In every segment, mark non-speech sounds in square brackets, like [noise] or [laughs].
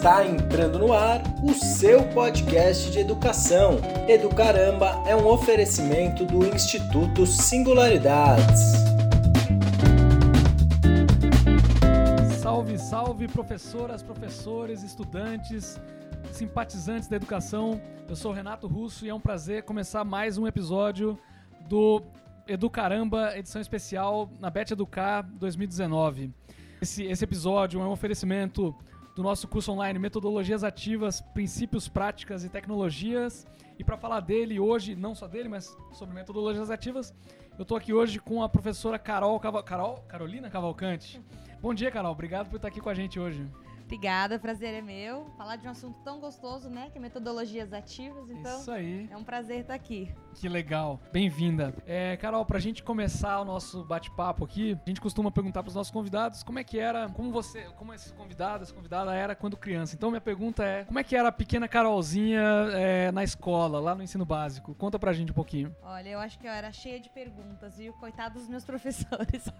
Está entrando no ar o seu podcast de educação. Educaramba é um oferecimento do Instituto Singularidades. Salve, salve, professoras, professores, estudantes, simpatizantes da educação. Eu sou Renato Russo e é um prazer começar mais um episódio do Educaramba, edição especial na Bet Educar 2019. Esse, esse episódio é um oferecimento do nosso curso online Metodologias Ativas, Princípios, Práticas e Tecnologias. E para falar dele hoje, não só dele, mas sobre metodologias ativas, eu estou aqui hoje com a professora Carol, Caval... Carol Carolina Cavalcante. Bom dia, Carol. Obrigado por estar aqui com a gente hoje. Obrigada, prazer é meu. Falar de um assunto tão gostoso, né? Que é metodologias ativas. Então, Isso aí. é um prazer estar aqui. Que legal. Bem-vinda. É, Carol, pra gente começar o nosso bate-papo aqui, a gente costuma perguntar pros nossos convidados como é que era, como você, como esse convidado, essa convidada era quando criança. Então, minha pergunta é, como é que era a pequena Carolzinha é, na escola, lá no ensino básico? Conta pra gente um pouquinho. Olha, eu acho que eu era cheia de perguntas, viu? Coitado dos meus [laughs] professores. [laughs]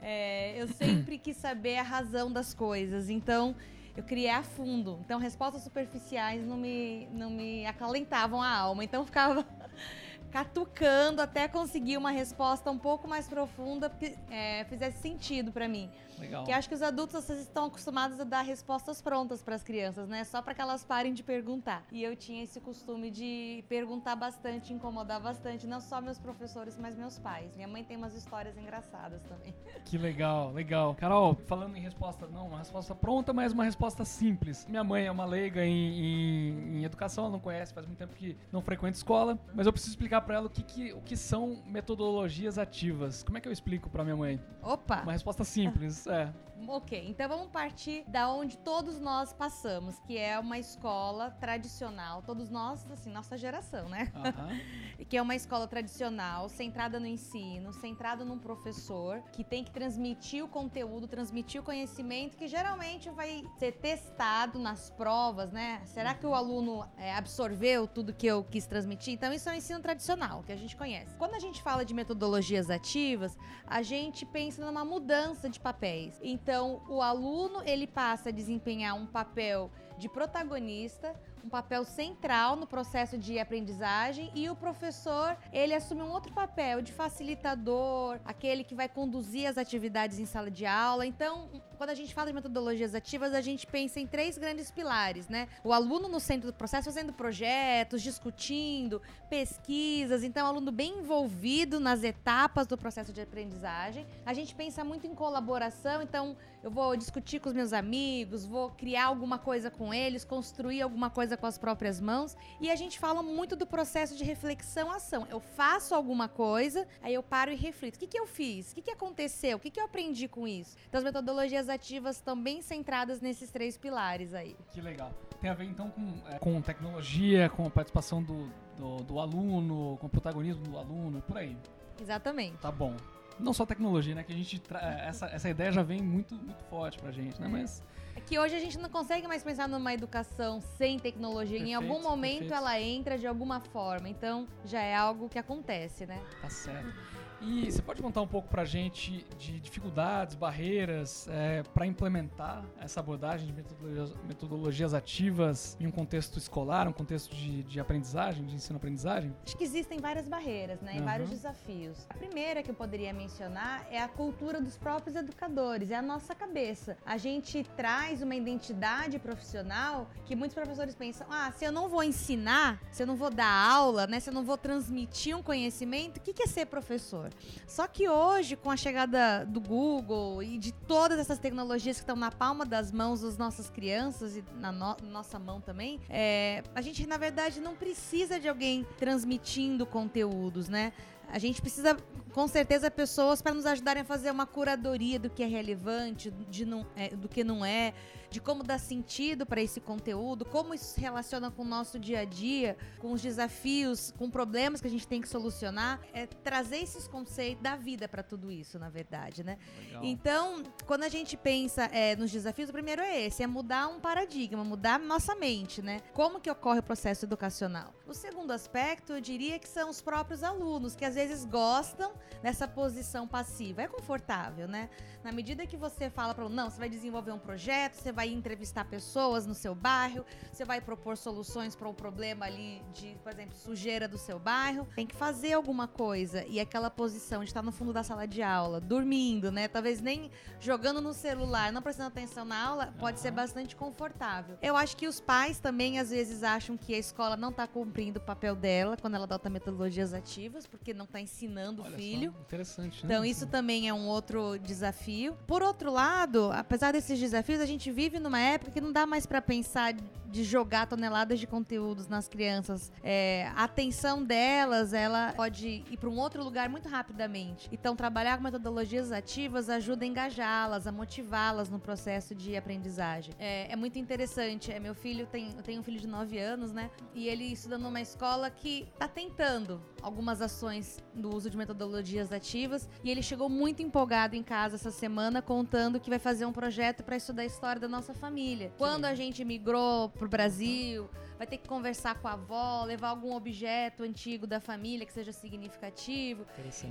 É, eu sempre quis saber a razão das coisas, então eu criei a fundo. Então, respostas superficiais não me, não me acalentavam a alma. Então, ficava [laughs] catucando até conseguir uma resposta um pouco mais profunda é, fizesse sentido para mim. Legal. Que acho que os adultos vocês estão acostumados a dar respostas prontas para as crianças, né? Só para que elas parem de perguntar. E eu tinha esse costume de perguntar bastante, incomodar bastante, não só meus professores, mas meus pais. Minha mãe tem umas histórias engraçadas também. [laughs] Que legal, legal. Carol, falando em resposta, não uma resposta pronta, mas uma resposta simples. Minha mãe é uma leiga em, em- em educação, ela não conhece, faz muito tempo que não frequenta escola, mas eu preciso explicar pra ela o que, que- o que são metodologias ativas. Como é que eu explico pra minha mãe? Opa! Uma resposta simples, é. Ok, então vamos partir da onde todos nós passamos, que é uma escola tradicional. Todos nós, assim, nossa geração, né? Aham. [laughs] que é uma escola tradicional, centrada no ensino, centrada num professor que tem que transmitir o conteúdo, transmitir o conhecimento, que geralmente vai ser testado nas provas, né? Será que o aluno é, absorveu tudo que eu quis transmitir? Então, isso é o ensino tradicional, que a gente conhece. Quando a gente fala de metodologias ativas, a gente pensa numa mudança de papéis. Então, o aluno, ele passa a desempenhar um papel de protagonista, um papel central no processo de aprendizagem e o professor, ele assume um outro papel de facilitador, aquele que vai conduzir as atividades em sala de aula. Então, quando a gente fala de metodologias ativas, a gente pensa em três grandes pilares, né? O aluno no centro do processo fazendo projetos, discutindo, pesquisas, então o aluno bem envolvido nas etapas do processo de aprendizagem. A gente pensa muito em colaboração, então eu vou discutir com os meus amigos, vou criar alguma coisa com eles, construir alguma coisa com as próprias mãos. E a gente fala muito do processo de reflexão-ação. Eu faço alguma coisa, aí eu paro e reflito. O que, que eu fiz? O que, que aconteceu? O que, que eu aprendi com isso? Então, as metodologias ativas estão bem centradas nesses três pilares aí. Que legal. Tem a ver então com, é, com tecnologia, com a participação do, do, do aluno, com o protagonismo do aluno, por aí. Exatamente. Tá bom. Não só tecnologia, né? Que a gente. tra- Essa, essa ideia já vem muito, muito forte pra gente, né? É. Mas. É que hoje a gente não consegue mais pensar numa educação sem tecnologia. em Perfeito, algum momento perfeito. ela entra de alguma forma. Então, já é algo que acontece, né? Tá certo. E você pode contar um pouco pra gente de dificuldades, barreiras é, para implementar essa abordagem de metodologias, metodologias ativas em um contexto escolar, um contexto de, de aprendizagem, de ensino-aprendizagem? Acho que existem várias barreiras, né? E vários desafios. A primeira que eu poderia mencionar é a cultura dos próprios educadores, é a nossa cabeça. A gente traz uma identidade profissional que muitos professores pensam: ah, se eu não vou ensinar, se eu não vou dar aula, né? Se eu não vou transmitir um conhecimento, o que que é ser professor? Só que hoje, com a chegada do Google e de todas essas tecnologias que estão na palma das mãos das nossas crianças e na no- nossa mão também, é, a gente, na verdade, não precisa de alguém transmitindo conteúdos, né? A gente precisa, com certeza, pessoas para nos ajudarem a fazer uma curadoria do que é relevante, de não, é, do que não é, de como dar sentido para esse conteúdo, como isso se relaciona com o nosso dia a dia, com os desafios, com problemas que a gente tem que solucionar. É trazer esses conceitos da vida para tudo isso, na verdade, né? Legal. Então, quando a gente pensa é, nos desafios, o primeiro é esse, é mudar um paradigma, mudar nossa mente, né? Como que ocorre o processo educacional? O segundo aspecto, eu diria que são os próprios alunos, que às vezes gostam dessa posição passiva. É confortável, né? Na medida que você fala para não, você vai desenvolver um projeto, você vai entrevistar pessoas no seu bairro, você vai propor soluções para o um problema ali de, por exemplo, sujeira do seu bairro. Tem que fazer alguma coisa. E aquela posição de estar no fundo da sala de aula, dormindo, né? Talvez nem jogando no celular, não prestando atenção na aula, pode uhum. ser bastante confortável. Eu acho que os pais também às vezes acham que a escola não está cumprindo o papel dela quando ela adota metodologias ativas, porque não está ensinando Olha o filho. Só, interessante. Né? Então isso também é um outro desafio. Por outro lado, apesar desses desafios, a gente vive numa época que não dá mais para pensar de jogar toneladas de conteúdos nas crianças. É, a atenção delas, ela pode ir para um outro lugar muito rapidamente. Então, trabalhar com metodologias ativas ajuda a engajá-las, a motivá-las no processo de aprendizagem. É, é, muito interessante. É, meu filho tem, eu tenho um filho de 9 anos, né? E ele estuda numa escola que está tentando algumas ações do uso de metodologias ativas e ele chegou muito empolgado em casa essa semana contando que vai fazer um projeto para estudar a história da nossa família. Quando a gente migrou pro Brasil, vai ter que conversar com a avó, levar algum objeto antigo da família que seja significativo.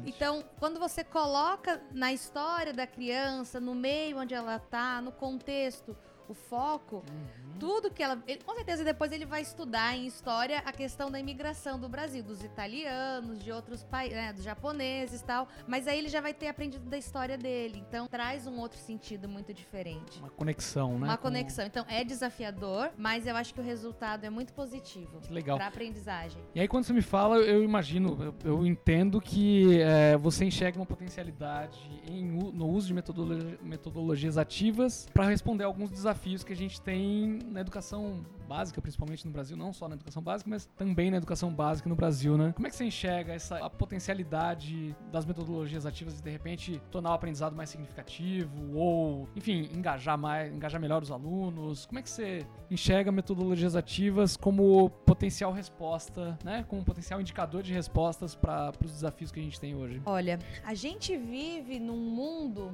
Então, quando você coloca na história da criança, no meio onde ela está, no contexto, o foco, uhum. tudo que ela. Ele, com certeza depois ele vai estudar em história a questão da imigração do Brasil, dos italianos, de outros países, né, dos japoneses e tal. Mas aí ele já vai ter aprendido da história dele. Então traz um outro sentido muito diferente. Uma conexão, né? Uma conexão. Então é desafiador, mas eu acho que o resultado é muito positivo. Que legal. Pra aprendizagem. E aí quando você me fala, eu imagino, eu, eu entendo que é, você enxerga uma potencialidade em, no uso de metodologia, metodologias ativas para responder alguns desafios desafios que a gente tem na educação básica, principalmente no Brasil, não só na educação básica, mas também na educação básica no Brasil, né? Como é que você enxerga essa a potencialidade das metodologias ativas de de repente tornar o aprendizado mais significativo ou, enfim, engajar mais, engajar melhor os alunos? Como é que você enxerga metodologias ativas como potencial resposta, né? Como potencial indicador de respostas para os desafios que a gente tem hoje? Olha, a gente vive num mundo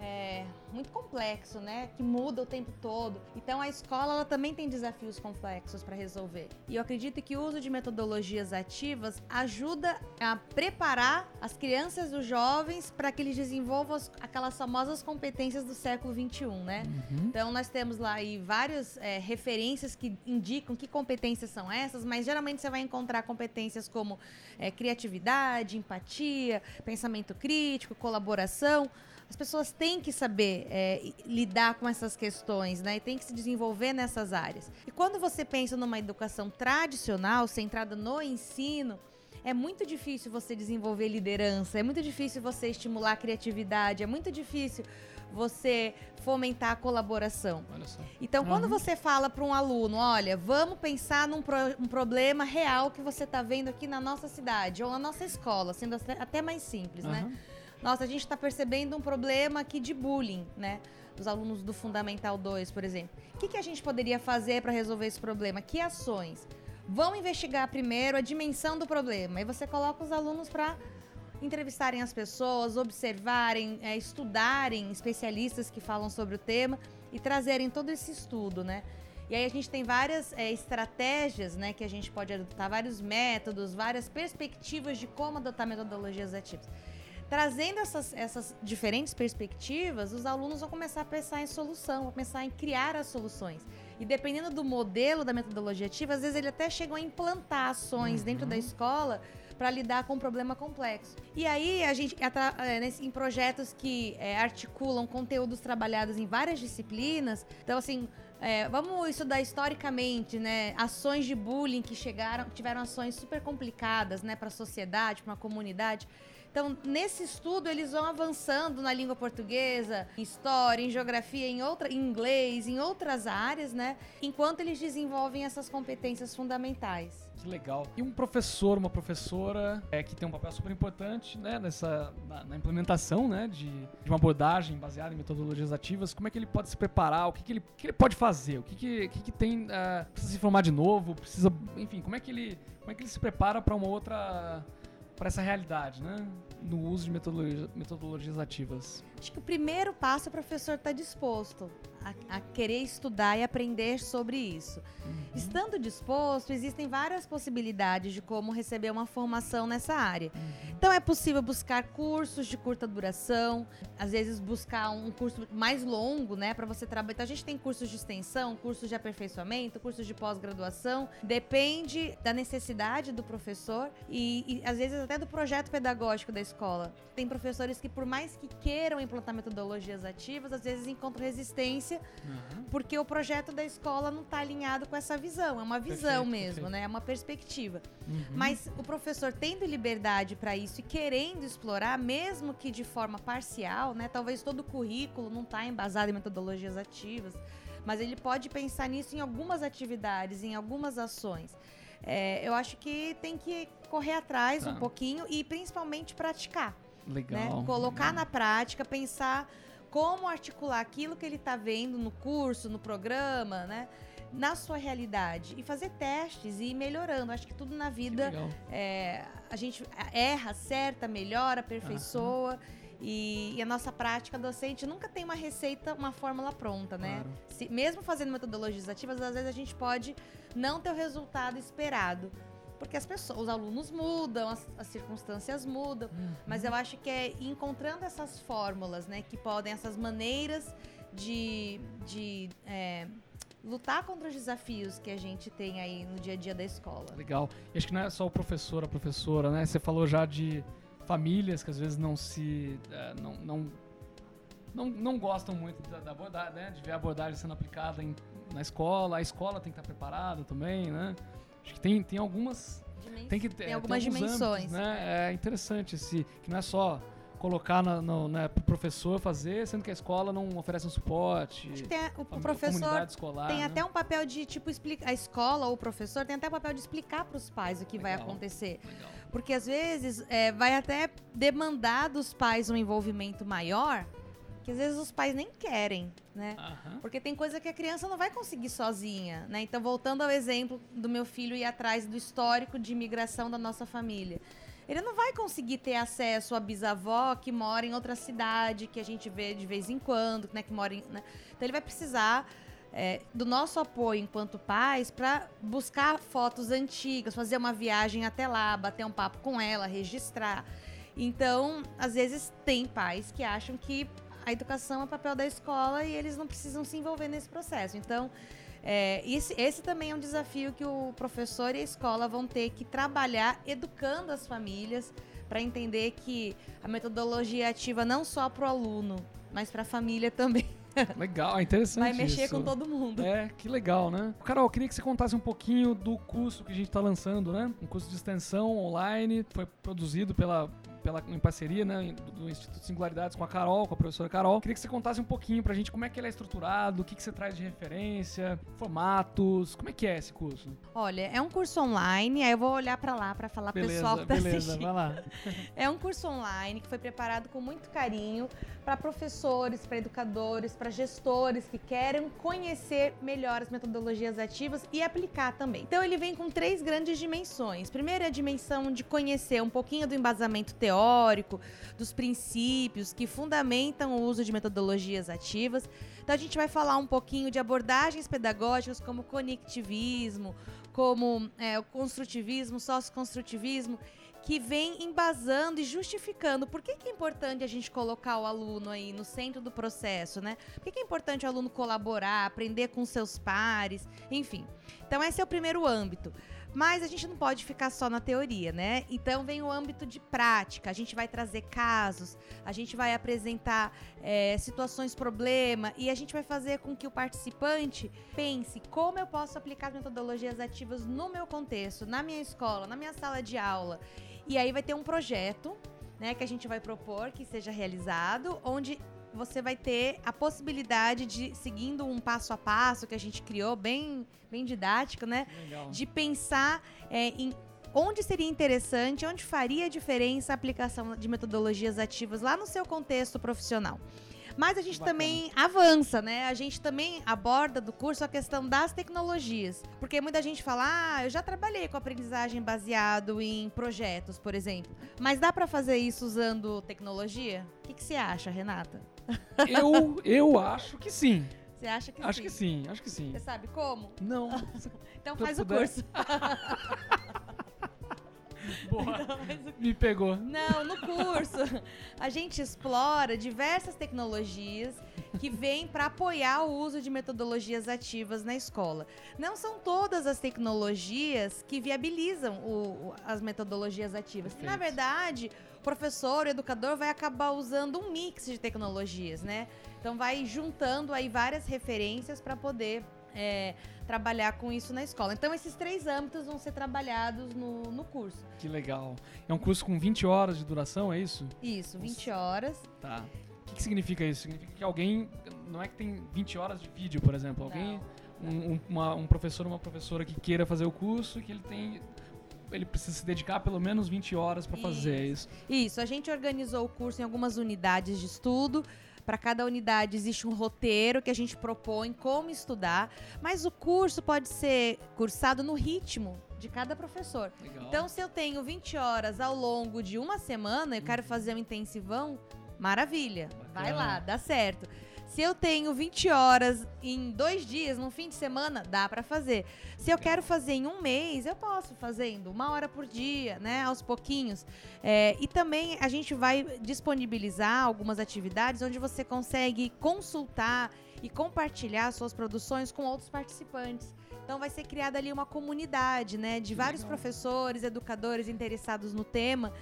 é, muito complexo, né? Que muda o tempo todo. Então a escola ela também tem desafios complexos para resolver. E eu acredito que o uso de metodologias ativas ajuda a preparar as crianças e os jovens para que eles desenvolvam as, aquelas famosas competências do século 21, né? Uhum. Então nós temos lá aí várias é, referências que indicam que competências são essas, mas geralmente você vai encontrar competências como é, criatividade, empatia, pensamento crítico, colaboração as pessoas têm que saber é, lidar com essas questões, né? E tem que se desenvolver nessas áreas. E quando você pensa numa educação tradicional, centrada no ensino, é muito difícil você desenvolver liderança, é muito difícil você estimular a criatividade, é muito difícil você fomentar a colaboração. Então, quando uhum. você fala para um aluno, olha, vamos pensar num pro, um problema real que você está vendo aqui na nossa cidade ou na nossa escola, sendo até mais simples, uhum. né? Nossa, a gente está percebendo um problema aqui de bullying, né? Dos alunos do Fundamental 2, por exemplo. O que, que a gente poderia fazer para resolver esse problema? Que ações? Vão investigar primeiro a dimensão do problema. E você coloca os alunos para entrevistarem as pessoas, observarem, é, estudarem especialistas que falam sobre o tema e trazerem todo esse estudo, né? E aí a gente tem várias é, estratégias, né, que a gente pode adotar, vários métodos, várias perspectivas de como adotar metodologias ativas. Trazendo essas, essas diferentes perspectivas, os alunos vão começar a pensar em solução, vão pensar em criar as soluções. E dependendo do modelo da metodologia ativa, às vezes ele até chegam a implantar ações uhum. dentro da escola para lidar com um problema complexo. E aí a gente é, em projetos que é, articulam conteúdos trabalhados em várias disciplinas. Então assim, é, vamos estudar historicamente, né, ações de bullying que chegaram, tiveram ações super complicadas, né, para a sociedade, para uma comunidade. Então, nesse estudo, eles vão avançando na língua portuguesa, em história, em geografia, em, outra, em inglês, em outras áreas, né? Enquanto eles desenvolvem essas competências fundamentais. Que legal. E um professor, uma professora é, que tem um papel super importante né, nessa, na, na implementação né, de, de, uma abordagem baseada em metodologias ativas, como é que ele pode se preparar, o que, que, ele, que ele pode fazer, o que, que, que, que tem. Uh, precisa se formar de novo, precisa. Enfim, como é que ele, como é que ele se prepara para uma outra para essa realidade, né? No uso de metodologia, metodologias ativas. Acho que o primeiro passo é o professor estar tá disposto a, a querer estudar e aprender sobre isso. Uhum. Estando disposto, existem várias possibilidades de como receber uma formação nessa área. Uhum. Então é possível buscar cursos de curta duração, às vezes buscar um curso mais longo, né, para você trabalhar. Então a gente tem cursos de extensão, cursos de aperfeiçoamento, cursos de pós-graduação. Depende da necessidade do professor e, e às vezes até do projeto pedagógico da escola. Tem professores que por mais que queiram implantar metodologias ativas, às vezes encontram resistência Uhum. porque o projeto da escola não está alinhado com essa visão. É uma visão Perfeito, mesmo, perfeito. né? É uma perspectiva. Uhum. Mas o professor tendo liberdade para isso e querendo explorar, mesmo que de forma parcial, né? Talvez todo o currículo não está embasado em metodologias ativas, mas ele pode pensar nisso em algumas atividades, em algumas ações. É, eu acho que tem que correr atrás Tá. um pouquinho e principalmente praticar Legal. né? Colocar na prática, pensar como articular aquilo que ele está vendo no curso, no programa, né? Na sua realidade. E fazer testes e ir melhorando. Acho que tudo na vida é, a gente erra, acerta, melhora, aperfeiçoa. E, e a nossa prática docente nunca tem uma receita, uma fórmula pronta, né? Claro. Se- mesmo fazendo metodologias ativas, às vezes a gente pode não ter o resultado esperado. Porque as pessoas, os alunos mudam, as, as circunstâncias mudam. Uhum. Mas eu acho que é encontrando essas fórmulas, né? Que podem, essas maneiras de, de é, lutar contra os desafios que a gente tem aí no dia a dia da escola. Legal. E acho que não é só o professor, a professora, né? Você falou já de famílias que às vezes não se. eh, não, não, não, não gostam muito da, da abordagem, né? De ver a abordagem sendo aplicada em- na escola. A escola tem que estar preparada também, né? Acho que tem, tem algumas. Tem que ter. Tem algumas alguns dimensões. âmbitos, né? É interessante esse. Que não é só colocar na, no, né, pro professor fazer, sendo que a escola não oferece um suporte. Acho que tem a- o, a o professor comunidade escolar, tem né? até um papel de, tipo, explicar. A escola ou o professor tem até o papel de explicar para os pais o que vai Legal. acontecer. Legal. Porque às vezes é, vai até demandar dos pais um envolvimento maior, que às vezes os pais nem querem, né? Aham. Porque tem coisa que a criança não vai conseguir sozinha, né? Então, voltando ao exemplo do meu filho ir atrás do histórico de imigração da nossa família. Ele não vai conseguir ter acesso à bisavó que mora em outra cidade, que a gente vê de vez em quando, né? Que mora em, né? Então, ele vai precisar é, do nosso apoio enquanto pais para buscar fotos antigas, fazer uma viagem até lá, bater um papo com ela, registrar. Então, às vezes, tem pais que acham que a educação é papel da escola e eles não precisam se envolver nesse processo. Então, é, esse, esse também é um desafio que o professor e a escola vão ter que trabalhar educando as famílias para entender que a metodologia é ativa não só para o aluno, mas para a família também. [laughs] Legal, é interessante. Vai mexer isso. com todo mundo. É, que legal, né? Carol, eu queria que você contasse um pouquinho do curso que a gente está lançando, né? Um curso de extensão online, foi produzido pela, pela, em parceria, né? Do, Instituto Singularidades com a Carol, com a professora Carol. Queria que você contasse um pouquinho pra gente como é que ele é estruturado, o que, que você traz de referência, formatos, como é que é esse curso? Olha, é um curso online, aí eu vou olhar para lá para falar pro pessoal que tá beleza, assistindo. vai lá. [laughs] É um curso online que foi preparado com muito carinho para professores, para educadores, para gestores que querem conhecer melhor as metodologias ativas e aplicar também. Então ele vem com três grandes dimensões. Primeiro é a dimensão de conhecer um pouquinho do embasamento teórico, dos princípios que fundamentam o uso de metodologias ativas. Então a gente vai falar um pouquinho de abordagens pedagógicas como conectivismo, como é, o construtivismo, socioconstrutivismo, que vem embasando e justificando por que, que é importante a gente colocar o aluno aí no centro do processo, né? Por que, que é importante o aluno colaborar, aprender com seus pares, enfim. Então esse é o primeiro âmbito. Mas a gente não pode ficar só na teoria, né? Então vem o âmbito de prática. A gente vai trazer casos, a gente vai apresentar é, situações problema e a gente vai fazer com que o participante pense como eu posso aplicar as metodologias ativas no meu contexto, na minha escola, na minha sala de aula. E aí vai ter um projeto, né, que a gente vai propor que seja realizado, onde você vai ter a possibilidade de, seguindo um passo a passo que a gente criou, bem, bem didático, né? Legal. De pensar é, em onde seria interessante, onde faria diferença a aplicação de metodologias ativas lá no seu contexto profissional. Mas a gente Bacana. também avança, né? A gente também aborda do curso a questão das tecnologias. Porque muita gente fala, ah, eu já trabalhei com aprendizagem baseado em projetos, por exemplo. Mas dá para fazer isso usando tecnologia? O que, que você acha, Renata? Eu, eu acho que sim. Você acha que Acho sim? que sim, acho que sim. Você sabe como? Não. [laughs] Então faz o curso. [laughs] Boa. Então o Me pegou. Não, no curso a gente explora diversas tecnologias que vêm para apoiar o uso de metodologias ativas na escola. Não são todas as tecnologias que viabilizam o- as metodologias ativas. Na Perfeito. verdade, o professor, o educador vai acabar usando um mix de tecnologias, né? Então vai juntando aí várias referências para poder é, trabalhar com isso na escola. Então esses três âmbitos vão ser trabalhados no, no curso. Que legal. É um curso com 20 horas de duração, é isso? Isso, 20 horas. Tá. O que, que significa isso? Significa que alguém. Não é que tem 20 horas de vídeo, por exemplo. Alguém. Um, um- uma- um professor ou uma professora que queira fazer o curso, que ele tem. Ele precisa se dedicar pelo menos 20 horas para fazer é isso. Isso, a gente organizou o curso em algumas unidades de estudo. Para cada unidade existe um roteiro que a gente propõe como estudar, mas o curso pode ser cursado no ritmo de cada professor. Legal. Então, se eu tenho 20 horas ao longo de uma semana, eu quero fazer um intensivão, maravilha. Vai Bacana. lá, dá certo. Se eu tenho 20 horas em dois dias, num fim de semana, dá pra fazer. Se eu quero fazer em um mês, eu posso fazendo uma hora por dia, né? Aos pouquinhos. É, e também a gente vai disponibilizar algumas atividades onde você consegue consultar e compartilhar suas produções com outros participantes. Então vai ser criada ali uma comunidade, né, de vários legal. professores, educadores interessados no tema.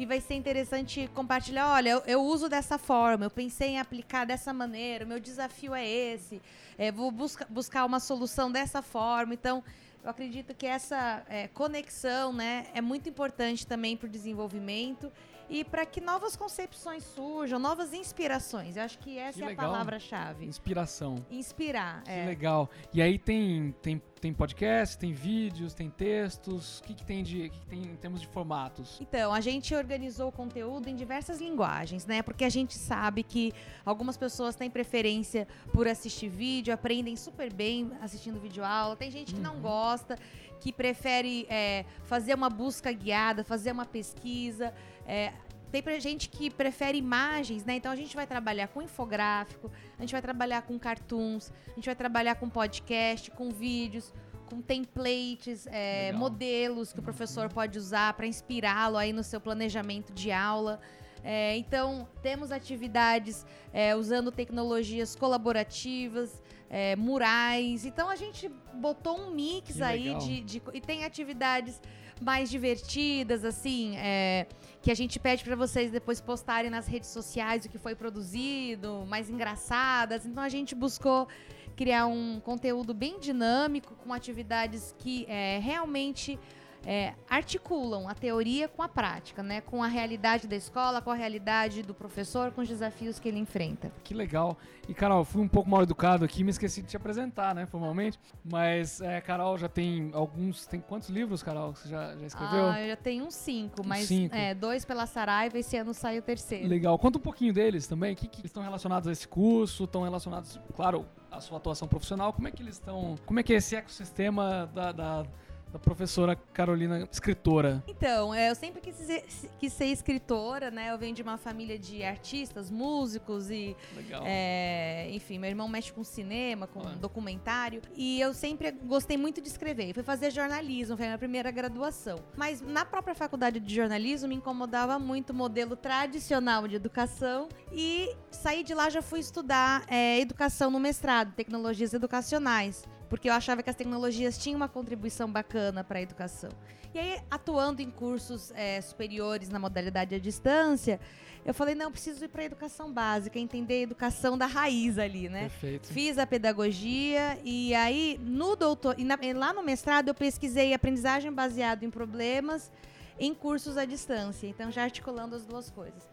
E vai ser interessante compartilhar, olha, eu, eu uso dessa forma, eu pensei em aplicar dessa maneira, o meu desafio é esse, é, vou busca, buscar uma solução dessa forma. Então, eu acredito que essa é, conexão né, é muito importante também para o desenvolvimento e para que novas concepções surjam, novas inspirações. Eu acho que essa Que é a palavra-chave. Inspiração. Inspirar. Que é. legal. E aí tem, tem, tem podcast, tem vídeos, tem textos. O que, que tem de. Que, que tem em termos de formatos? Então, a gente organizou o conteúdo em diversas linguagens, né? Porque a gente sabe que algumas pessoas têm preferência por assistir vídeo, aprendem super bem assistindo vídeo aula. Tem gente que não Uhum. gosta, que prefere é, fazer uma busca guiada, fazer uma pesquisa. É, tem pra gente que prefere imagens, né? Então a gente vai trabalhar com infográfico, a gente vai trabalhar com cartoons, a gente vai trabalhar com podcast, com vídeos, com templates, é, modelos que o professor pode usar para inspirá-lo aí no seu planejamento de aula. É, então, temos atividades é, usando tecnologias colaborativas, é, murais. Então, a gente botou um mix Que aí de, de- E tem atividades mais divertidas, assim, é, que a gente pede para vocês depois postarem nas redes sociais o que foi produzido, mais engraçadas. Então, a gente buscou criar um conteúdo bem dinâmico, com atividades que é, realmente é, articulam a teoria com a prática, né? Com a realidade da escola, com a realidade do professor, com os desafios que ele enfrenta. Que legal. E, Carol, fui um pouco mal educado aqui, me esqueci de te apresentar, né, formalmente. Mas, é, Carol já tem alguns. Tem quantos livros, Carol, que você já, já escreveu? Ah, eu já tenho uns cinco, mas cinco. é, dois pela Saraiva, esse ano sai o terceiro. Legal. Conta um pouquinho deles também. Que, que estão relacionados a esse curso? Estão relacionados, claro, à sua atuação profissional. Como é que eles estão. Como é que é esse ecossistema da, da, da professora Carolina, escritora? Então, é, eu sempre quis ser, quis ser escritora, né? Eu venho de uma família de artistas, músicos e Legal. É, enfim, meu irmão mexe com cinema, com Olha. documentário. E eu sempre gostei muito de escrever. Fui fazer jornalismo, foi a minha primeira graduação. Mas na própria faculdade de jornalismo me incomodava muito o modelo tradicional de educação. E saí de lá já fui estudar é, educação no mestrado, tecnologias educacionais. Porque eu achava que as tecnologias tinham uma contribuição bacana para a educação. E aí, atuando em cursos é, superiores na modalidade à distância, eu falei, não, eu preciso ir para a educação básica, entender a educação da raiz ali, né? Perfeito. Fiz a pedagogia e aí no doutor, e na- e lá no mestrado eu pesquisei aprendizagem baseada em problemas em cursos à distância, então já articulando as duas coisas.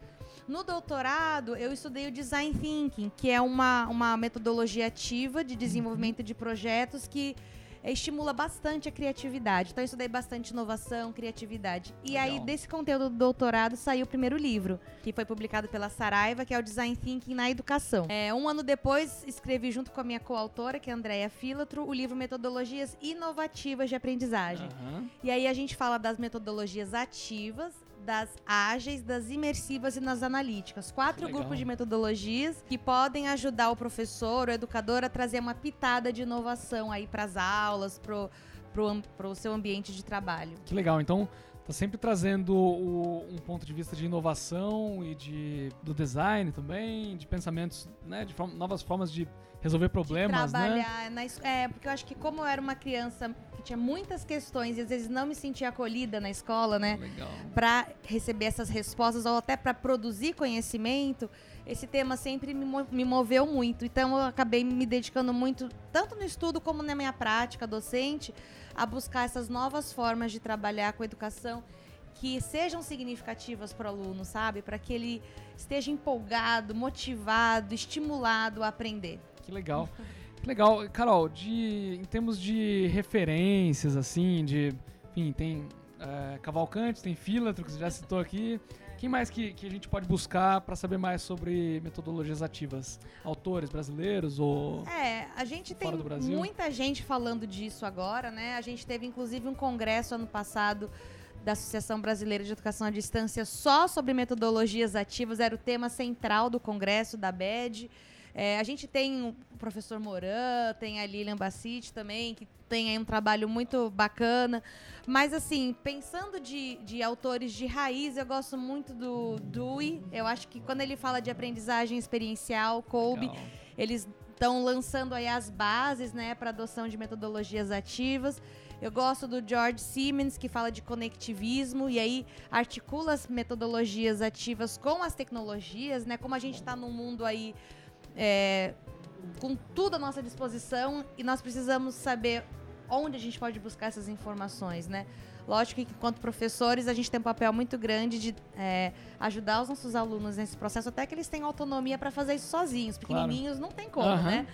No doutorado, eu estudei o Design Thinking, que é uma, uma metodologia ativa de desenvolvimento de projetos que estimula bastante a criatividade. Então, eu estudei bastante inovação, criatividade. E Legal. aí, desse conteúdo do doutorado, saiu o primeiro livro, que foi publicado pela Saraiva, que é o Design Thinking na Educação. É, um ano depois, escrevi junto com a minha coautora, que é a Andrea Filatro, o livro Metodologias Inovativas de Aprendizagem. Aham. E aí a gente fala das metodologias ativas, das ágeis, das imersivas e nas analíticas. Quatro legal. grupos de metodologias que podem ajudar o professor, o educador a trazer uma pitada de inovação aí para as aulas, pro, pro, pro seu ambiente de trabalho. Que legal. Então, tá sempre trazendo o- um ponto de vista de inovação e de do design também, de pensamentos, né, de form- novas formas de resolver problemas, né? trabalhar na es- É, porque eu acho que como eu era uma criança que tinha muitas questões e às vezes não me sentia acolhida na escola, né? Legal. para receber essas respostas ou até para produzir conhecimento, esse tema sempre me, mo- me moveu muito. Então eu acabei me dedicando muito, tanto no estudo como na minha prática docente, a buscar essas novas formas de trabalhar com educação que sejam significativas para o aluno, sabe? Para que ele esteja empolgado, motivado, estimulado a aprender. Que legal. Que legal. Carol, de, em termos de referências, assim, de. Enfim, tem é, Cavalcante, tem Filatro, que você já citou aqui. Quem mais que, que a gente pode buscar para saber mais sobre metodologias ativas? Autores brasileiros ou. É, a gente tem muita gente falando disso agora, né? A gente teve inclusive um congresso ano passado da Associação Brasileira de Educação à Distância só sobre metodologias ativas, era o tema central do congresso da BED. É, a gente tem o professor Moran, tem a Lilian Bassiti também, que tem aí um trabalho muito bacana. Mas, assim, pensando de, de autores de raiz, eu gosto muito do Dewey. Eu acho que quando ele fala de aprendizagem experiencial, Legal. eles estão lançando aí as bases, né, para adoção de metodologias ativas. Eu gosto do George Siemens, que fala de conectivismo e aí articula as metodologias ativas com as tecnologias, né? Como a gente está num mundo aí é, com tudo à nossa disposição e nós precisamos saber onde a gente pode buscar essas informações, né? Lógico que, enquanto professores, a gente tem um papel muito grande de é, ajudar os nossos alunos nesse processo, até que eles tenham autonomia para fazer isso sozinhos. Claro. Pequenininhos não tem como, Aham. né?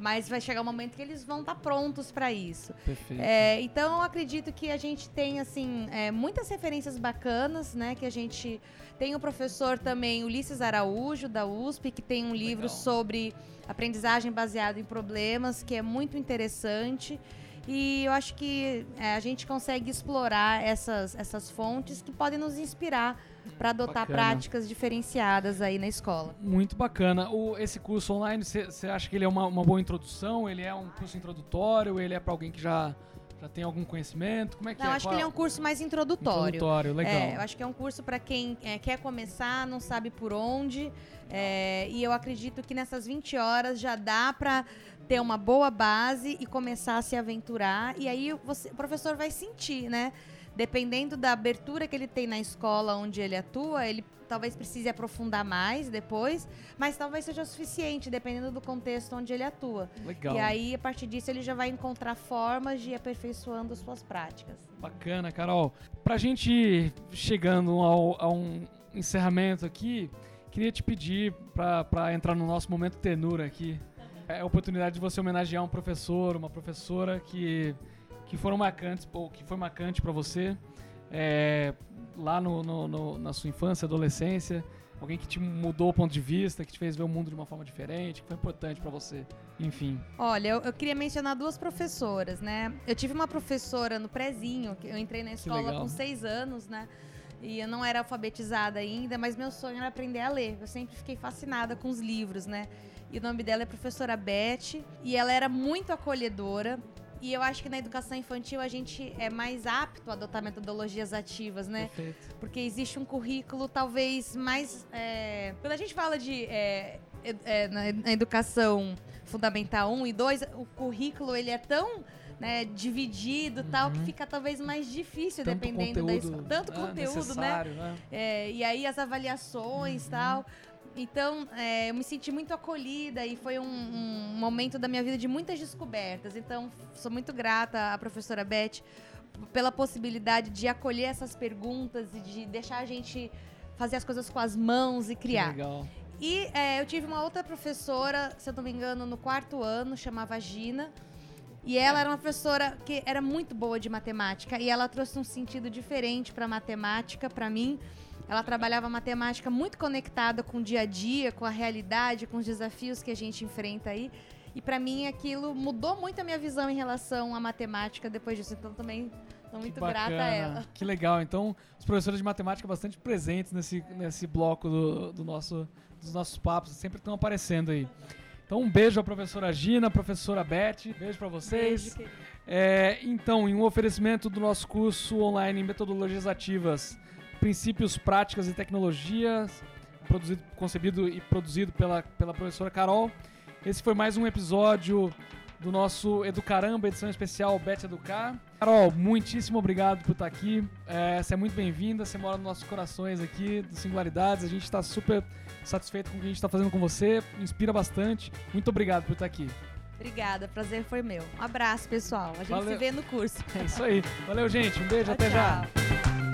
Mas vai chegar um momento que eles vão estar prontos para isso. Perfeito. É, então, eu acredito que a gente tem, assim, é, muitas referências bacanas, né? Que a gente... Tem o professor também, Ulisses Araújo, da USP, que tem um livro Legal. sobre aprendizagem baseada em problemas, que é muito interessante. E eu acho que é, a gente consegue explorar essas, essas fontes que podem nos inspirar para adotar Bacana. práticas diferenciadas aí na escola. Muito bacana. O, esse curso online, você acha que ele é uma, uma boa introdução? Ele é um curso introdutório? Ele é para alguém que já, já tem algum conhecimento? Como é que Não, é? acho Qual que ele é um curso mais introdutório. Introdutório, legal. É, eu acho que é um curso para quem é, quer começar, não sabe por onde. é, e eu acredito que nessas 20 horas já dá para ter uma boa base e começar a se aventurar. E aí você- o professor vai sentir, né? Dependendo da abertura que ele tem na escola onde ele atua, ele talvez precise aprofundar mais depois, mas talvez seja o suficiente, dependendo do contexto onde ele atua. Legal. E aí, a partir disso, ele já vai encontrar formas de ir aperfeiçoando suas práticas. Bacana, Carol. Pra gente ir chegando ao, a um encerramento aqui, queria te pedir pra entrar no nosso momento tenura aqui. É a oportunidade de você homenagear um professor, uma professora que, que foram marcantes, ou que foi marcante pra você é, lá no, no- no- na sua infância, adolescência. Alguém que te mudou o ponto de vista, que te fez ver o mundo de uma forma diferente, que foi importante pra você. Enfim. Olha, eu, eu queria mencionar duas professoras, né? Eu tive uma professora no prezinho, que eu entrei na escola com seis anos, né? E eu não era alfabetizada ainda, mas meu sonho era aprender a ler. Eu sempre fiquei fascinada com os livros, né? E o nome dela é professora Beth, e ela era muito acolhedora. E eu acho que na educação infantil a gente é mais apto a adotar metodologias ativas, né? Perfeito. porque existe um currículo talvez mais. é, Quando a gente fala de é, é, na, educação fundamental 1 e 2, o currículo ele é tão né, dividido tal que Uhum. fica talvez mais difícil Tanto dependendo da conteúdo, escola. Tanto ah, conteúdo, né? né? É, e aí as avaliações e tal. Então, é, eu me senti muito acolhida e foi um, um momento da minha vida de muitas descobertas. Então, sou muito grata à professora Beth pela possibilidade de acolher essas perguntas e de deixar a gente fazer as coisas com as mãos e Que criar. legal. E é, eu tive uma outra professora, se eu não me engano, no quarto ano, chamava Gina. E ela era uma professora que era muito boa de matemática e ela trouxe um sentido diferente para matemática para mim. Ela trabalhava matemática muito conectada com o dia a dia, com a realidade, com os desafios que a gente enfrenta aí. E para mim aquilo mudou muito a minha visão em relação à matemática depois disso. Então também Sou muito Que grata a bacana, ela. Que legal. Então, os professores de matemática bastante presentes nesse, nesse bloco do, do nosso, dos nossos papos, sempre estão aparecendo aí. Então, um beijo à professora Gina, professora Beth. Beijo pra vocês. Beijo. É, então, em um oferecimento do nosso curso online em Metodologias Ativas, Princípios, Práticas e Tecnologias, produzido, concebido e produzido pela, pela professora Carol. Esse foi mais um episódio do nosso Educaramba, edição especial Bet Educar. Carol, muitíssimo obrigado por estar aqui. É, você é muito bem-vinda, você mora nos nossos corações aqui, do Singularidades. A gente está super satisfeito com o que a gente está fazendo com você, inspira bastante. Muito obrigado por estar aqui. Obrigada, prazer foi meu. Um abraço, pessoal. A gente Valeu. se vê no curso. É isso aí. Valeu, gente. Um beijo, Tchau, até já. tchau.